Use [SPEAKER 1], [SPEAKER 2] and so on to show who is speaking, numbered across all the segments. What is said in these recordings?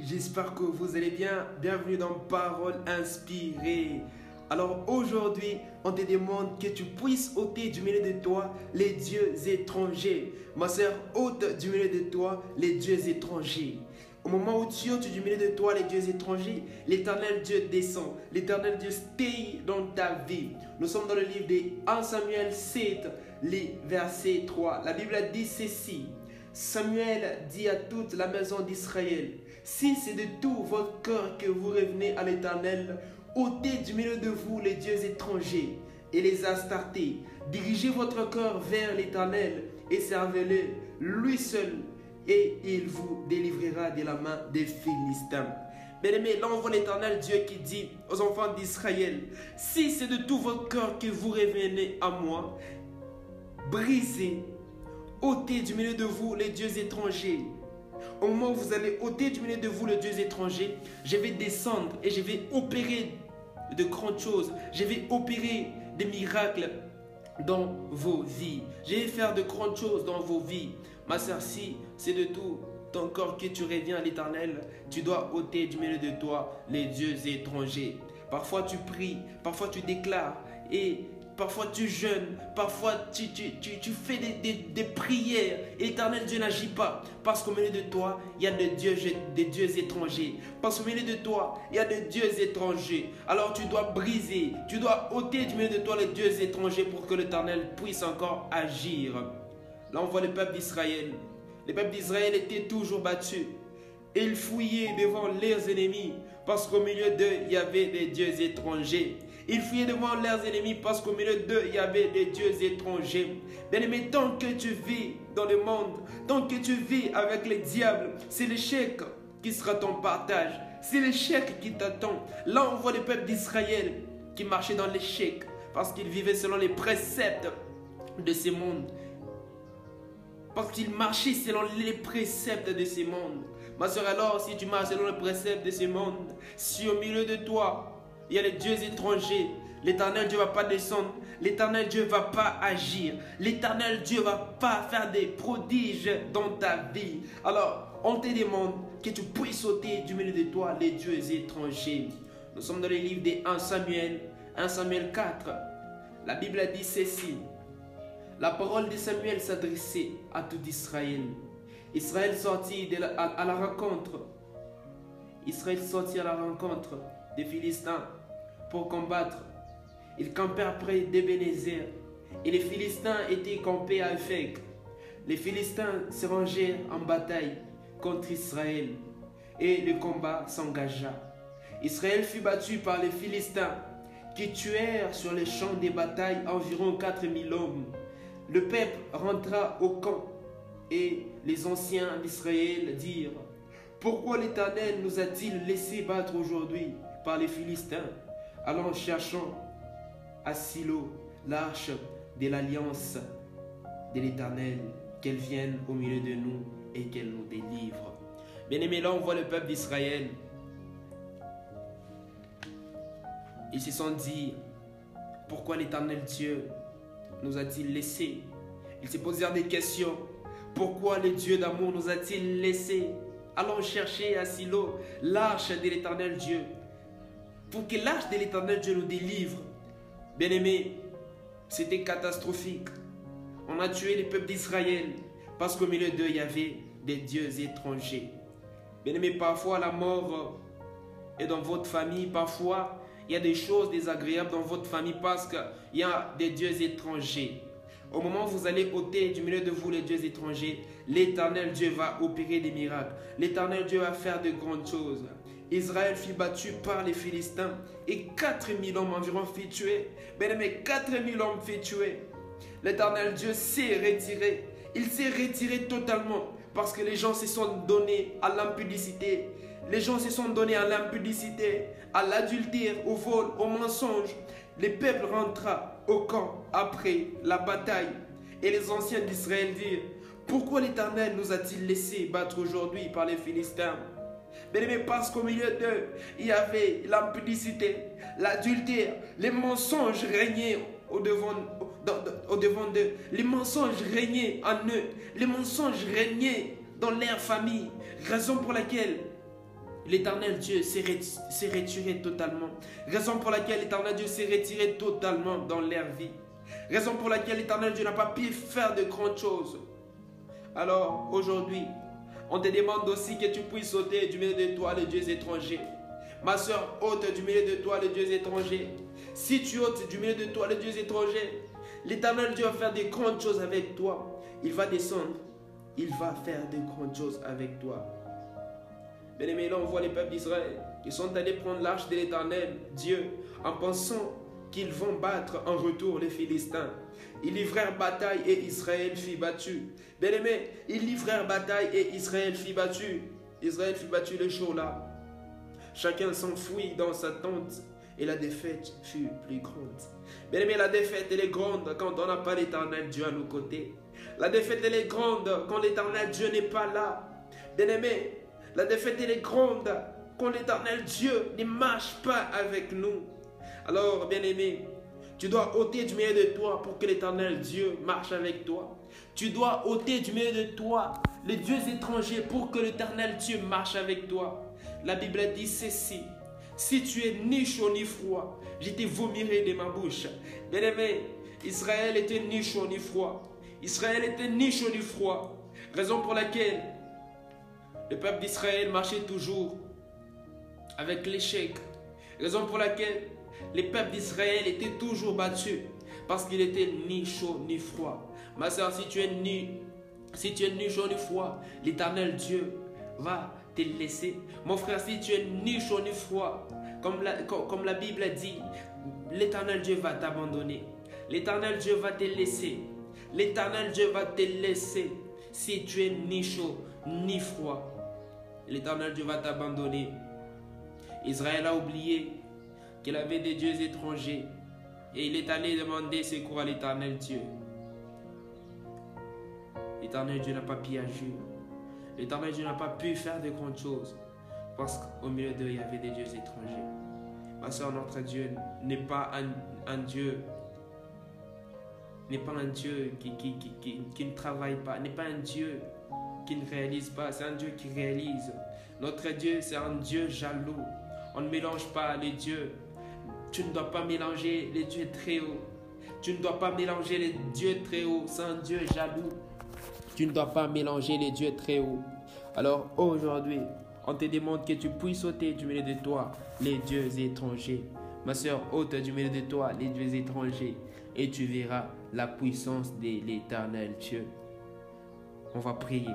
[SPEAKER 1] j'espère que vous allez bien. Bienvenue dans Parole inspirée. Alors aujourd'hui, on te demande que tu puisses ôter du milieu de toi les dieux étrangers. Ma soeur, ôte du milieu de toi les dieux étrangers. Au moment où tu ôtes du milieu de toi les dieux étrangers, l'éternel Dieu descend. L'éternel Dieu stay dans ta vie. Nous sommes dans le livre de 1 Samuel 7, les versets 3. La Bible dit ceci. Samuel dit à toute la maison d'Israël, si c'est de tout votre cœur que vous revenez à l'Éternel, ôtez du milieu de vous les dieux étrangers et les astartés. Dirigez votre cœur vers l'Éternel et servez-le, lui seul, et il vous délivrera de la main des Philistins. Bien-aimé, là l'éternel Dieu qui dit aux enfants d'Israël, si c'est de tout votre cœur que vous revenez à moi, brisez ôtez du milieu de vous les dieux étrangers. Au moment où vous allez ôter du milieu de vous les dieux étrangers, je vais descendre et je vais opérer de grandes choses. Je vais opérer des miracles dans vos vies. Je vais faire de grandes choses dans vos vies. Ma soeur, si c'est de tout ton corps que tu reviens à l'éternel, tu dois ôter du milieu de toi les dieux étrangers. Parfois tu pries, parfois tu déclares et parfois tu jeûnes, parfois tu, fais des, prières et l'éternel Dieu n'agit pas. Parce qu'au milieu de toi, il y a des dieux, des dieux étrangers. Parce qu'au milieu de toi, il y a des dieux étrangers. Alors tu dois briser, tu dois ôter du milieu de toi les dieux étrangers pour que l'éternel puisse encore agir. Là, on voit le peuple d'Israël. Le peuple d'Israël était toujours battu. Ils fouillaient devant leurs ennemis parce qu'au milieu d'eux, il y avait des dieux étrangers. Ils fuyaient devant leurs ennemis parce qu'au milieu d'eux, il y avait des dieux étrangers. Bien aimé, tant que tu vis dans le monde, tant que tu vis avec les diables, c'est l'échec qui sera ton partage. C'est l'échec qui t'attend. Là, on voit le peuple d'Israël qui marchait dans l'échec parce qu'ils vivaient selon les préceptes de ce monde. Parce qu'ils marchaient selon les préceptes de ce monde. Ma soeur, alors, si tu marches selon les préceptes de ce monde, si au milieu de toi, il y a les dieux étrangers. L'éternel Dieu ne va pas descendre. L'éternel Dieu ne va pas agir. L'éternel Dieu ne va pas faire des prodiges dans ta vie. Alors, on te demande que tu puisses sauter du milieu de toi les dieux étrangers. Nous sommes dans le livre de 1 Samuel, 1 Samuel 4. La Bible a dit ceci. La parole de Samuel s'adressait à tout Israël. Israël sortit à, à la rencontre. Israël sortit à la rencontre des Philistins pour combattre. Ils campèrent près d'Ebenezer et les Philistins étaient campés à Ephek. Les Philistins se rangèrent en bataille contre Israël et le combat s'engagea. Israël fut battu par les Philistins qui tuèrent sur les champs des batailles environ 4000 hommes. Le peuple rentra au camp et les anciens d'Israël dirent Pourquoi l'Éternel nous a-t-il laissé battre aujourd'hui par les Philistins? Allons cherchons à Silo l'arche de l'alliance de l'Éternel, qu'elle vienne au milieu de nous et qu'elle nous délivre. Bien aimé, là on voit le peuple d'Israël. Ils se sont dit, pourquoi l'Éternel Dieu nous a-t-il laissé Ils se posèrent des questions. Pourquoi le Dieu d'amour nous a-t-il laissé Allons chercher à Silo l'arche de l'Éternel Dieu pour que l'arche de l'éternel Dieu nous délivre. Bien aimé, c'était catastrophique. On a tué les peuples d'Israël parce qu'au milieu d'eux, il y avait des dieux étrangers. Bien aimé, parfois la mort est dans votre famille, parfois il y a des choses désagréables dans votre famille parce qu'il y a des dieux étrangers. Au moment où vous allez ôter du milieu de vous les dieux étrangers, l'éternel Dieu va opérer des miracles. L'éternel Dieu va faire de grandes choses. Israël fut battu par les Philistins et 4000 hommes environ furent tués. Bien aimé, 4000 hommes furent tués. L'éternel Dieu s'est retiré. Il s'est retiré totalement parce que les gens se sont donnés à l'impudicité. Les gens se sont donnés à l'impudicité, à l'adultère, au vol, au mensonge. Les peuples rentra au camp après la bataille. Et les anciens d'Israël dirent, pourquoi l'Éternel nous a-t-il laissé battre aujourd'hui par les Philistins? Bien aimé, parce qu'au milieu d'eux, il y avait l'impudicité, l'adultère, les mensonges régnaient au devant, au d'eux. Les mensonges régnaient en eux. Les mensonges régnaient dans leur famille. Raison pour laquelle l'éternel Dieu s'est retiré totalement. Raison pour laquelle l'éternel Dieu s'est retiré totalement dans leur vie. Raison pour laquelle l'éternel Dieu n'a pas pu faire de grandes choses. Alors aujourd'hui, on te demande aussi que tu puisses sauter du milieu de toi les dieux étrangers. Ma soeur, ôte du milieu de toi les dieux étrangers. Si tu ôtes du milieu de toi les dieux étrangers, l'éternel Dieu va faire de grandes choses avec toi. Il va descendre. Il va faire de grandes choses avec toi. Bien aimé, là on voit les peuples d'Israël qui sont allés prendre l'arche de l'éternel Dieu en pensant qu'ils vont battre en retour les Philistins. Ils livrèrent bataille et Israël fut battu. Bien aimé, ils livrèrent bataille et Israël fut battu. Israël fut battu le jour là. Chacun s'enfuit dans sa tente et la défaite fut plus grande. Bien aimé, la défaite est grande quand on n'a pas l'éternel Dieu à nos côtés. La défaite est grande quand l'éternel Dieu n'est pas là. Bien aimé, la défaite est grande quand l'éternel Dieu ne marche pas avec nous. Alors, bien aimé, tu dois ôter du milieu de toi pour que l'éternel Dieu marche avec toi. Tu dois ôter du milieu de toi les dieux étrangers pour que l'éternel Dieu marche avec toi. La Bible dit ceci. Si tu es ni chaud ni froid, je te vomirai de ma bouche. Bien aimé, Israël était ni chaud ni froid. Israël était ni chaud ni froid. Raison pour laquelle le peuple d'Israël marchait toujours avec l'échec. Raison pour laquelle les peuples d'Israël étaient toujours battus parce qu'il était ni chaud ni froid. Ma soeur, si tu es ni, si tu es ni chaud ni froid, l'éternel Dieu va te laisser. Mon frère, si tu es ni chaud ni froid, comme la, comme la Bible dit, l'éternel Dieu va t'abandonner. L'éternel Dieu va te laisser. L'éternel Dieu va te laisser si tu es ni chaud ni froid. L'éternel Dieu va t'abandonner. Israël a oublié qu'il avait des dieux étrangers et il est allé demander secours à l'éternel Dieu. L'éternel Dieu n'a pas pu agir. L'éternel Dieu n'a pas pu faire de grandes choses parce qu'au milieu d'eux, il y avait des dieux étrangers. Ma soeur, notre Dieu n'est pas un, un Dieu n'est pas un Dieu qui, qui, ne travaille pas, n'est pas un Dieu qui ne réalise pas, c'est un Dieu qui réalise. Notre Dieu, c'est un Dieu jaloux. On ne mélange pas les dieux. Tu ne dois pas mélanger les dieux très hauts. Tu ne dois pas mélanger les dieux très hauts. C'est un Dieu jaloux. Tu ne dois pas mélanger les dieux très hauts. Alors aujourd'hui, on te demande que tu puisses ôter du milieu de toi les dieux étrangers. Ma soeur, ôte du milieu de toi les dieux étrangers et tu verras la puissance de l'éternel Dieu. On va prier.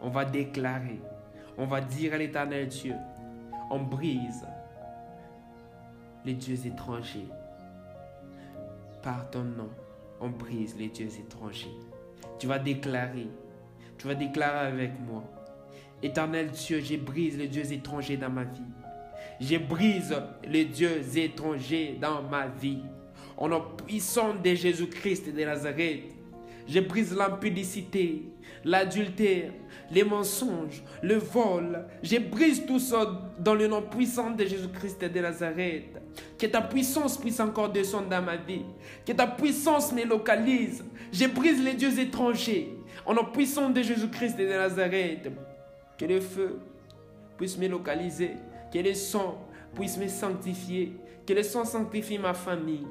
[SPEAKER 1] On va déclarer. On va dire à l'éternel Dieu. On brise les dieux étrangers. Par ton nom, on brise les dieux étrangers. Tu vas déclarer. Tu vas déclarer avec moi. Éternel Dieu, je brise les dieux étrangers dans ma vie. Je brise les dieux étrangers dans ma vie. Au nom puissant de Jésus-Christ de Nazareth, je brise l'impudicité, l'adultère, les mensonges, le vol. Je brise tout ça dans le nom puissant de Jésus-Christ de Nazareth. Que ta puissance puisse encore descendre dans ma vie. Que ta puissance me localise. Je brise les dieux étrangers. Au nom puissant de Jésus-Christ de Nazareth. Que le feu puisse me localiser. Que le sang puisse me sanctifier. Que le sang sanctifie ma famille.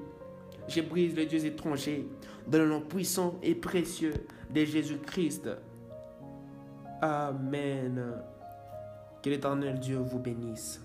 [SPEAKER 1] Je brise les dieux étrangers dans le nom puissant et précieux de Jésus-Christ. Amen. Que l'éternel Dieu vous bénisse.